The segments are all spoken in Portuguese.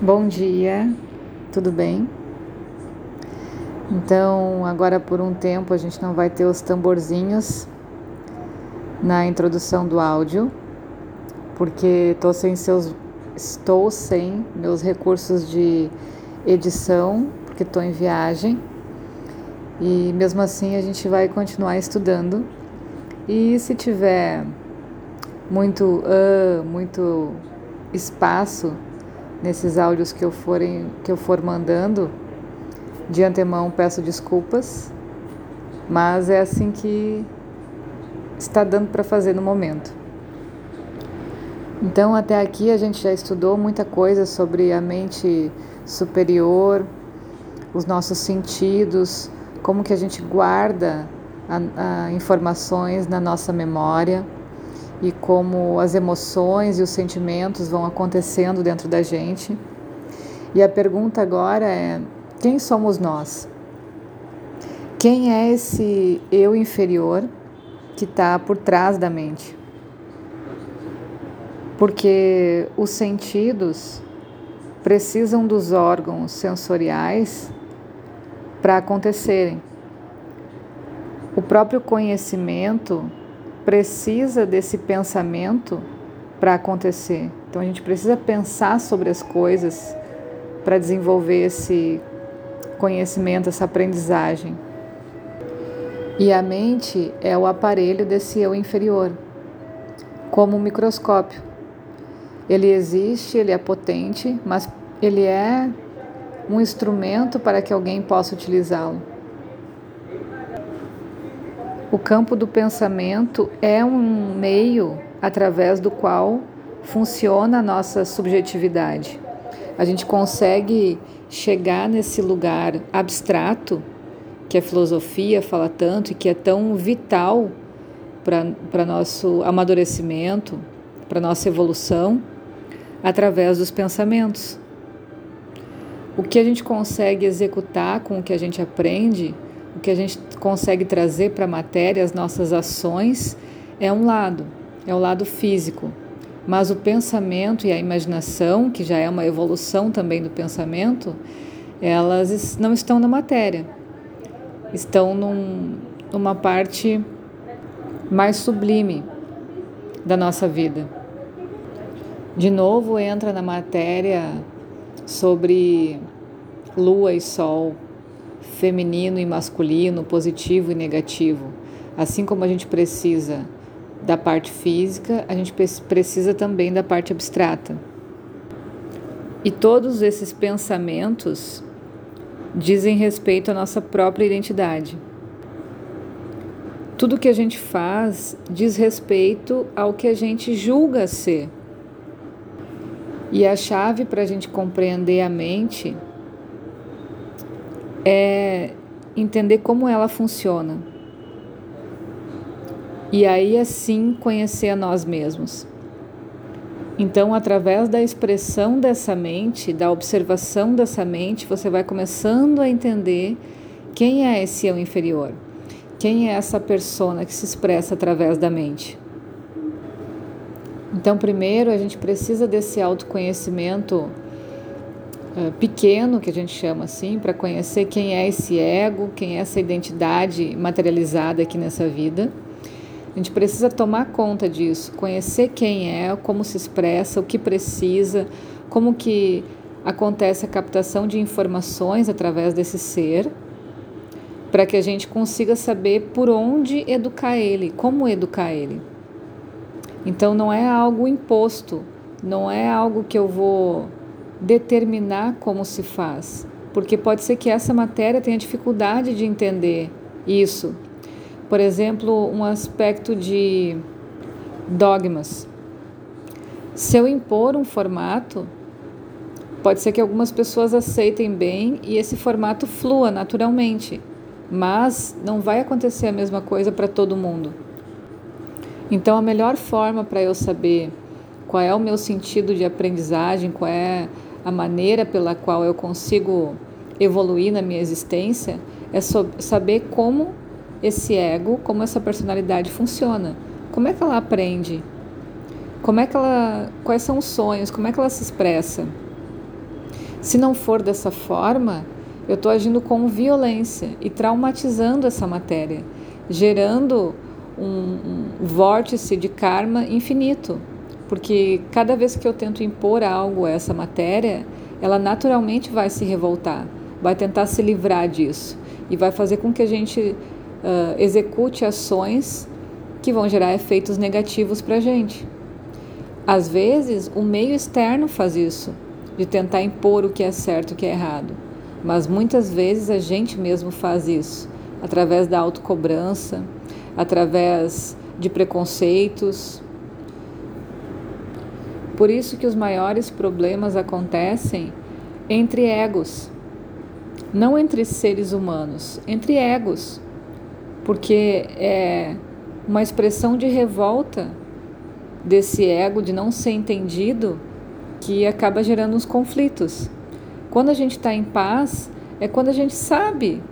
Bom dia, tudo bem? Então, agora por um tempo a gente não vai ter os tamborzinhos na introdução do áudio, porque estou sem seus estou sem meus recursos de edição, porque estou em viagem. E mesmo assim a gente vai continuar estudando. E se tiver muito uh, muito espaço nesses áudios que eu, forem, que eu for mandando. De antemão peço desculpas, mas é assim que está dando para fazer no momento. Então, até aqui a gente já estudou muita coisa sobre a mente superior, os nossos sentidos, como que a gente guarda a, a informações na nossa memória e como as emoções e os sentimentos vão acontecendo dentro da gente. E a pergunta agora é: quem somos nós? Quem é esse eu inferior que está por trás da mente? Porque os sentidos precisam dos órgãos sensoriais para acontecerem. O próprio conhecimento precisa desse pensamento para acontecer. Então a gente precisa pensar sobre as coisas para desenvolver esse conhecimento, essa aprendizagem. E a mente é o aparelho desse eu inferior, como um microscópio. Ele existe, ele é potente, mas ele é um instrumento para que alguém possa utilizá-lo. O campo do pensamento é um meio através do qual funciona a nossa subjetividade. A gente consegue chegar nesse lugar abstrato que a filosofia fala tanto e que é tão vital para nosso amadurecimento, para nossa evolução, através dos pensamentos. O que a gente consegue executar com o que a gente aprende o que a gente consegue trazer para a matéria, as nossas ações, é um lado, é o lado físico. Mas o pensamento e a imaginação, que já é uma evolução também do pensamento, elas não estão na matéria, estão num, numa parte mais sublime da nossa vida. De novo entra na matéria sobre lua e sol, feminino e masculino, positivo e negativo. Assim como a gente precisa da parte física, a gente precisa também da parte abstrata. E todos esses pensamentos dizem respeito à nossa própria identidade. Tudo que a gente faz diz respeito ao que a gente julga ser. E a chave para a gente compreender a mente é entender como ela funciona. E aí assim conhecer a nós mesmos. Então, através da expressão dessa mente, da observação dessa mente, você vai começando a entender quem é esse eu inferior. Quem é essa persona que se expressa através da mente? Então, primeiro, a gente precisa desse autoconhecimento pequeno, que a gente chama assim, para conhecer quem é esse ego, quem é essa identidade materializada aqui nessa vida. A gente precisa tomar conta disso, conhecer quem é, como se expressa, o que precisa, como que acontece a captação de informações através desse ser, para que a gente consiga saber por onde educar ele, como educar ele. Então não é algo imposto, não é algo que eu vou determinar como se faz, porque pode ser que essa matéria tenha dificuldade de entender isso. Por exemplo, um aspecto de dogmas. Se eu impor um formato, pode ser que algumas pessoas aceitem bem e esse formato flua naturalmente, mas não vai acontecer a mesma coisa para todo mundo. Então, a melhor forma para eu saber qual é o meu sentido de aprendizagem, qual é a maneira pela qual eu consigo evoluir na minha existência é saber como esse ego, como essa personalidade funciona. Como é que ela aprende? Como é que ela, quais são os sonhos? Como é que ela se expressa? Se não for dessa forma, eu estou agindo com violência e traumatizando essa matéria, gerando um, um vórtice de karma infinito. Porque cada vez que eu tento impor algo a essa matéria, ela naturalmente vai se revoltar, vai tentar se livrar disso e vai fazer com que a gente uh, execute ações que vão gerar efeitos negativos para a gente. Às vezes, o meio externo faz isso, de tentar impor o que é certo e o que é errado. Mas muitas vezes a gente mesmo faz isso, através da autocobrança, através de preconceitos. Por isso que os maiores problemas acontecem entre egos, não entre seres humanos, entre egos, porque é uma expressão de revolta desse ego de não ser entendido que acaba gerando uns conflitos. Quando a gente está em paz, é quando a gente sabe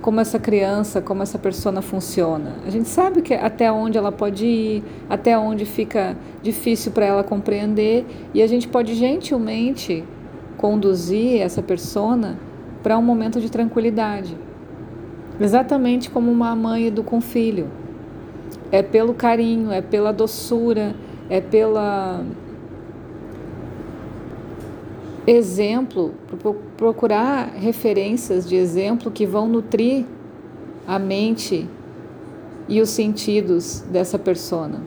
como essa criança, como essa persona funciona. A gente sabe que até onde ela pode ir, até onde fica difícil para ela compreender, e a gente pode gentilmente conduzir essa persona para um momento de tranquilidade. Exatamente como uma mãe educa um filho. É pelo carinho, é pela doçura, é pela exemplo, procurar referências de exemplo que vão nutrir a mente e os sentidos dessa persona.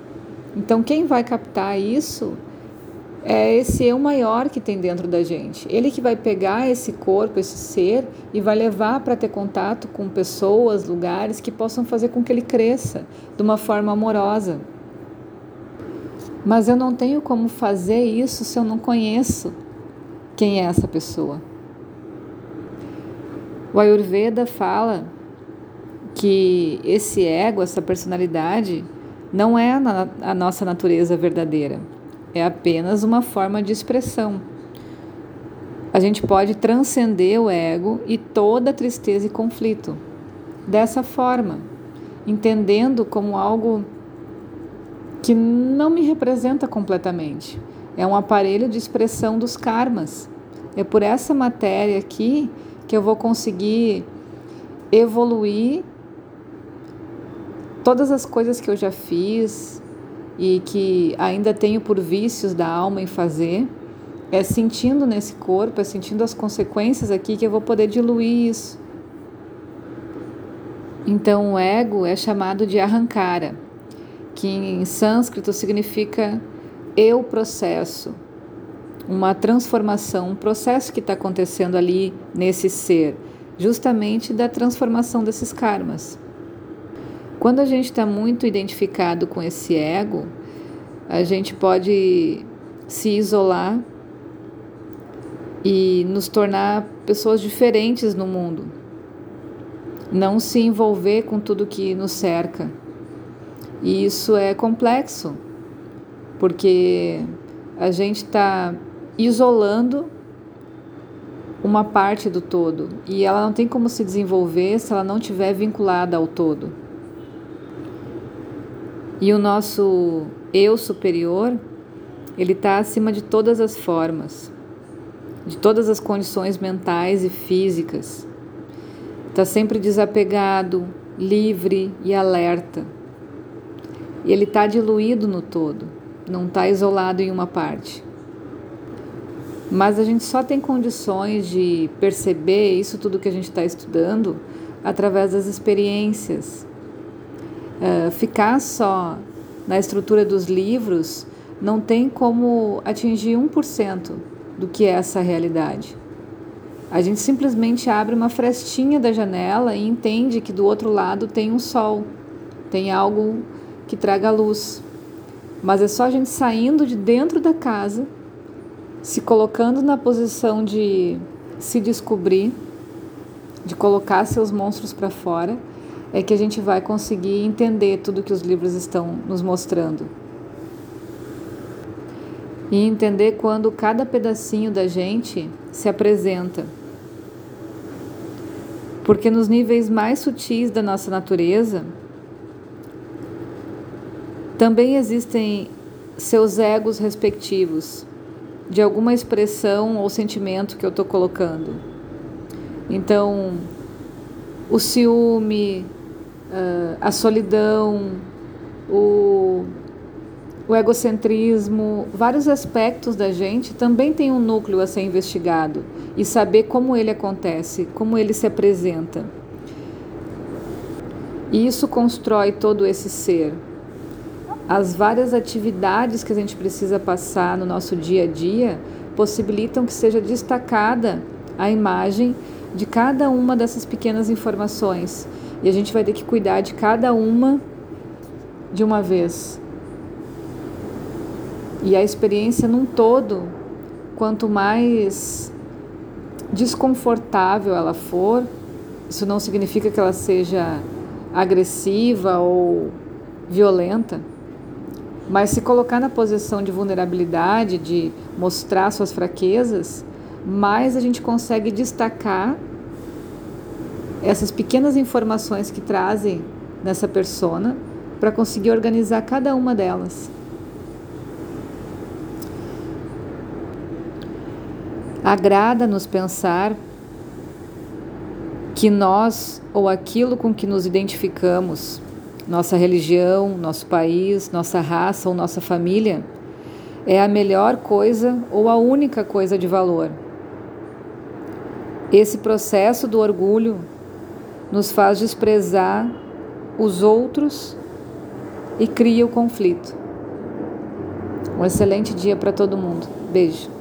Então, quem vai captar isso é esse eu maior que tem dentro da gente. Ele que vai pegar esse corpo, esse ser e vai levar para ter contato com pessoas, lugares que possam fazer com que ele cresça de uma forma amorosa. Mas eu não tenho como fazer isso se eu não conheço quem é essa pessoa. O Ayurveda fala que esse ego, essa personalidade, não é a, nossa natureza verdadeira, é apenas uma forma de expressão. A gente pode transcender o ego e toda tristeza e conflito dessa forma, entendendo como algo que não me representa completamente. É um aparelho de expressão dos karmas. É por essa matéria aqui que eu vou conseguir evoluir todas as coisas que eu já fiz e que ainda tenho por vícios da alma em fazer. É sentindo nesse corpo, é sentindo as consequências aqui que eu vou poder diluir isso. Então, o ego é chamado de arrancara, que em sânscrito significa eu processo, uma transformação, um processo que está acontecendo ali nesse ser, justamente da transformação desses karmas. Quando a gente está muito identificado com esse ego, a gente pode se isolar e nos tornar pessoas diferentes no mundo, não se envolver com tudo que nos cerca. E isso é complexo, porque a gente está isolando uma parte do todo e ela não tem como se desenvolver se ela não estiver vinculada ao todo. E o nosso eu superior, ele está acima de todas as formas, de todas as condições mentais e físicas. Está sempre desapegado, livre e alerta. E ele está diluído no todo não está isolado em uma parte. Mas a gente só tem condições de perceber isso tudo que a gente está estudando através das experiências. Uh, ficar só na estrutura dos livros não tem como atingir 1% do que é essa realidade. A gente simplesmente abre uma frestinha da janela e entende que do outro lado tem um sol, tem algo que traga luz. Mas é só a gente saindo de dentro da casa, se colocando na posição de se descobrir, de colocar seus monstros para fora, é que a gente vai conseguir entender tudo que os livros estão nos mostrando. E entender quando cada pedacinho da gente se apresenta. Porque nos níveis mais sutis da nossa natureza, também existem seus egos respectivos, de alguma expressão ou sentimento que eu estou colocando. Então, o ciúme, ah, a solidão, o, o egocentrismo, vários aspectos da gente também tem um núcleo a ser investigado e saber como ele acontece, como ele se apresenta. E isso constrói todo esse ser. As várias atividades que a gente precisa passar no nosso dia a dia possibilitam que seja destacada a imagem de cada uma dessas pequenas informações. E a gente vai ter que cuidar de cada uma de uma vez. E a experiência num todo, quanto mais desconfortável ela for, isso não significa que ela seja agressiva ou violenta, mas se colocar na posição de vulnerabilidade, de mostrar suas fraquezas, mais a gente consegue destacar essas pequenas informações que trazem nessa persona para conseguir organizar cada uma delas. Agrada-nos pensar que nós ou aquilo com que nos identificamos, nossa religião, nosso país, nossa raça ou nossa família, é a melhor coisa ou a única coisa de valor. Esse processo do orgulho nos faz desprezar os outros e cria o conflito. Um excelente dia para todo mundo. Beijo.